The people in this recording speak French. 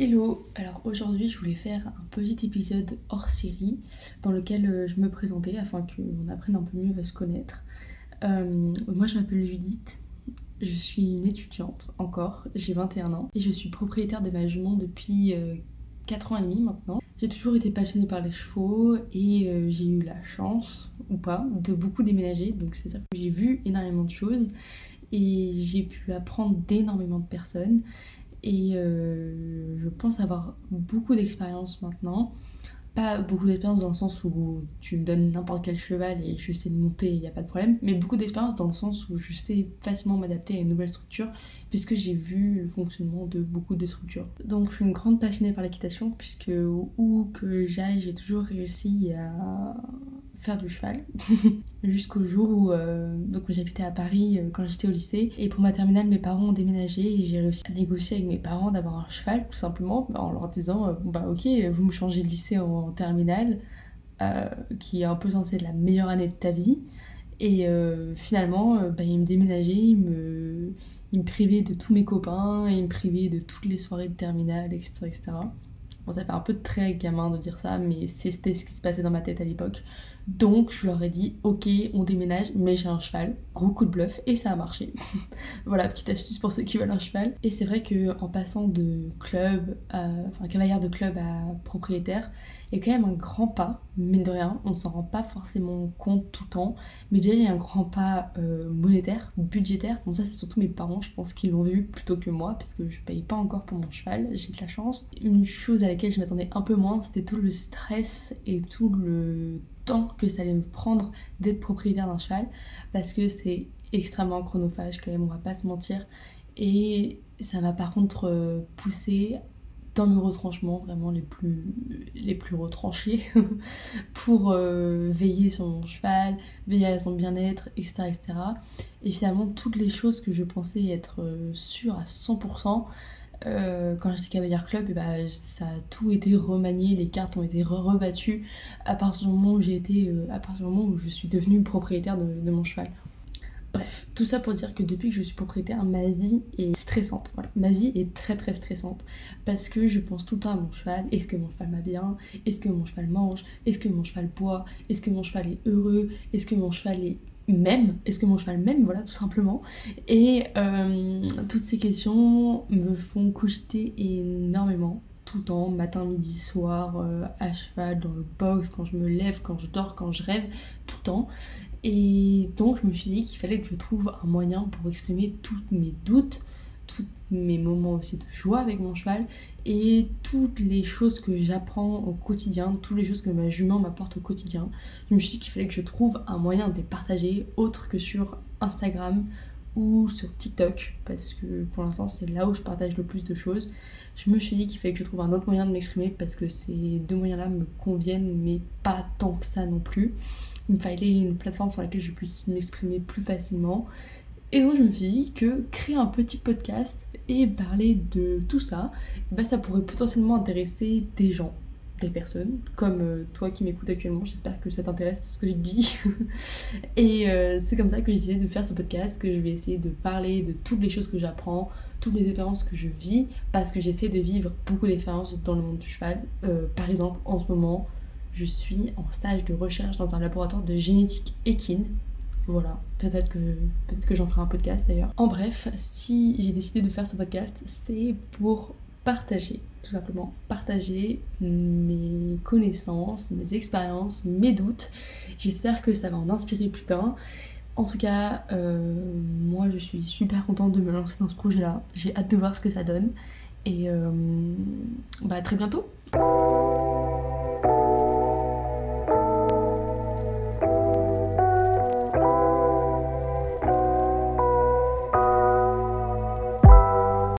Hello, alors aujourd'hui je voulais faire un petit épisode hors série dans lequel euh, je me présentais afin qu'on apprenne un peu mieux à se connaître. Euh, moi je m'appelle Judith, je suis une étudiante encore, j'ai 21 ans. Et je suis propriétaire de ma jument depuis 4 euh, ans et demi maintenant. J'ai toujours été passionnée par les chevaux et j'ai eu la chance, ou pas, de beaucoup déménager, donc c'est-à-dire que j'ai vu énormément de choses et j'ai pu apprendre d'énormément de personnes et euh, je pense avoir beaucoup d'expérience maintenant. Pas beaucoup d'expérience dans le sens où tu me donnes n'importe quel cheval et je sais de monter, il n'y a pas de problème, mais beaucoup d'expérience dans le sens où je sais facilement m'adapter à une nouvelle structure puisque j'ai vu le fonctionnement de beaucoup de structures. Donc je suis une grande passionnée par l'équitation puisque où que j'aille, j'ai toujours réussi à faire du cheval. Jusqu'au jour où euh, j'habitais à Paris euh, quand j'étais au lycée. Et pour ma terminale mes parents ont déménagé et j'ai réussi à négocier avec mes parents d'avoir un cheval tout simplement en leur disant euh, bah ok vous me changez de lycée en, terminale qui est un peu censé être la meilleure année de ta vie. Et finalement bah, ils me déménageaient ils me ils me privaient de tous mes copains ils me privaient de toutes les soirées de terminale etc etc Bon, ça fait un peu très gamin de dire ça, mais c'était ce qui se passait dans ma tête à l'époque. Donc je leur ai dit ok on déménage mais j'ai un cheval, gros coup de bluff et ça a marché. voilà petite astuce pour ceux qui veulent un cheval. Et c'est vrai que en passant de club, à, enfin cavalière de club à propriétaire, il y a quand même un grand pas, mine de rien, on s'en rend pas forcément compte tout le temps, mais déjà il y a un grand pas euh, monétaire, budgétaire, bon ça c'est surtout mes parents je pense qu'ils l'ont vu plutôt que moi parce que je paye pas encore pour mon cheval, j'ai de la chance. Une chose à laquelle je m'attendais un peu moins c'était tout le stress et tout le que ça allait me prendre d'être propriétaire d'un cheval parce que c'est extrêmement chronophage quand même, on va pas se mentir. Et ça m'a par contre euh, poussé dans mes retranchements vraiment les plus, les plus retranchés pour euh, veiller sur mon cheval, veiller à son bien-être, etc., etc. Et finalement, toutes les choses que je pensais être euh, sûres à 100%, euh, quand j'étais cavalière club, et bah, ça a tout été remanié, les cartes ont été rebattues. À partir du moment où j'ai été, euh, à partir du moment où je suis devenue propriétaire de, mon cheval. Bref, tout ça pour dire que depuis que je suis propriétaire, ma vie est stressante. Voilà, ma vie est très très stressante. Parce que je pense tout le temps à mon cheval. Est-ce que mon cheval va bien? Est-ce que mon cheval mange? Est-ce que mon cheval boit? Est-ce que mon cheval est heureux? Est-ce que mon cheval est même Est-ce que mon cheval m'aime Voilà, tout simplement. Et euh, toutes ces questions me font cogiter énormément tout le temps, matin, midi, soir, euh, à cheval, dans le box, quand je me lève, quand je dors, quand je rêve, tout le temps. Et donc je me suis dit qu'il fallait que je trouve un moyen pour exprimer tous mes doutes, tous mes moments aussi de joie avec mon cheval et toutes les choses que j'apprends au quotidien, toutes les choses que ma jument m'apporte au quotidien. Je me suis dit qu'il fallait que je trouve un moyen de les partager autre que sur Instagram ou sur TikTok parce que pour l'instant c'est là où je partage le plus de choses. Je me suis dit qu'il fallait que je trouve un autre moyen de m'exprimer parce que ces deux moyens-là me conviennent mais pas tant que ça non plus. Il me fallait une plateforme sur laquelle je puisse m'exprimer plus facilement. Et donc je me suis dit que créer un petit podcast et parler de tout ça, bah, ça pourrait potentiellement intéresser des gens, des personnes, comme euh, toi qui m'écoutes actuellement. J'espère que ça t'intéresse ce que je dis. et euh, c'est comme ça que j'ai décidé de faire ce podcast, que je vais essayer de parler de toutes les choses que j'apprends, toutes les expériences que je vis, parce que j'essaie de vivre beaucoup d'expériences dans le monde du cheval. Euh, par exemple, en ce moment, je suis en stage de recherche dans un laboratoire de génétique équine voilà, peut-être que, j'en ferai un podcast d'ailleurs. En bref, si j'ai décidé de faire ce podcast, c'est pour partager, tout simplement, partager mes connaissances, mes expériences, mes doutes. J'espère que ça va en inspirer plus d'un. En tout cas, euh, moi je suis super contente de me lancer dans ce projet-là. J'ai hâte de voir ce que ça donne. Et euh, bah, à très bientôt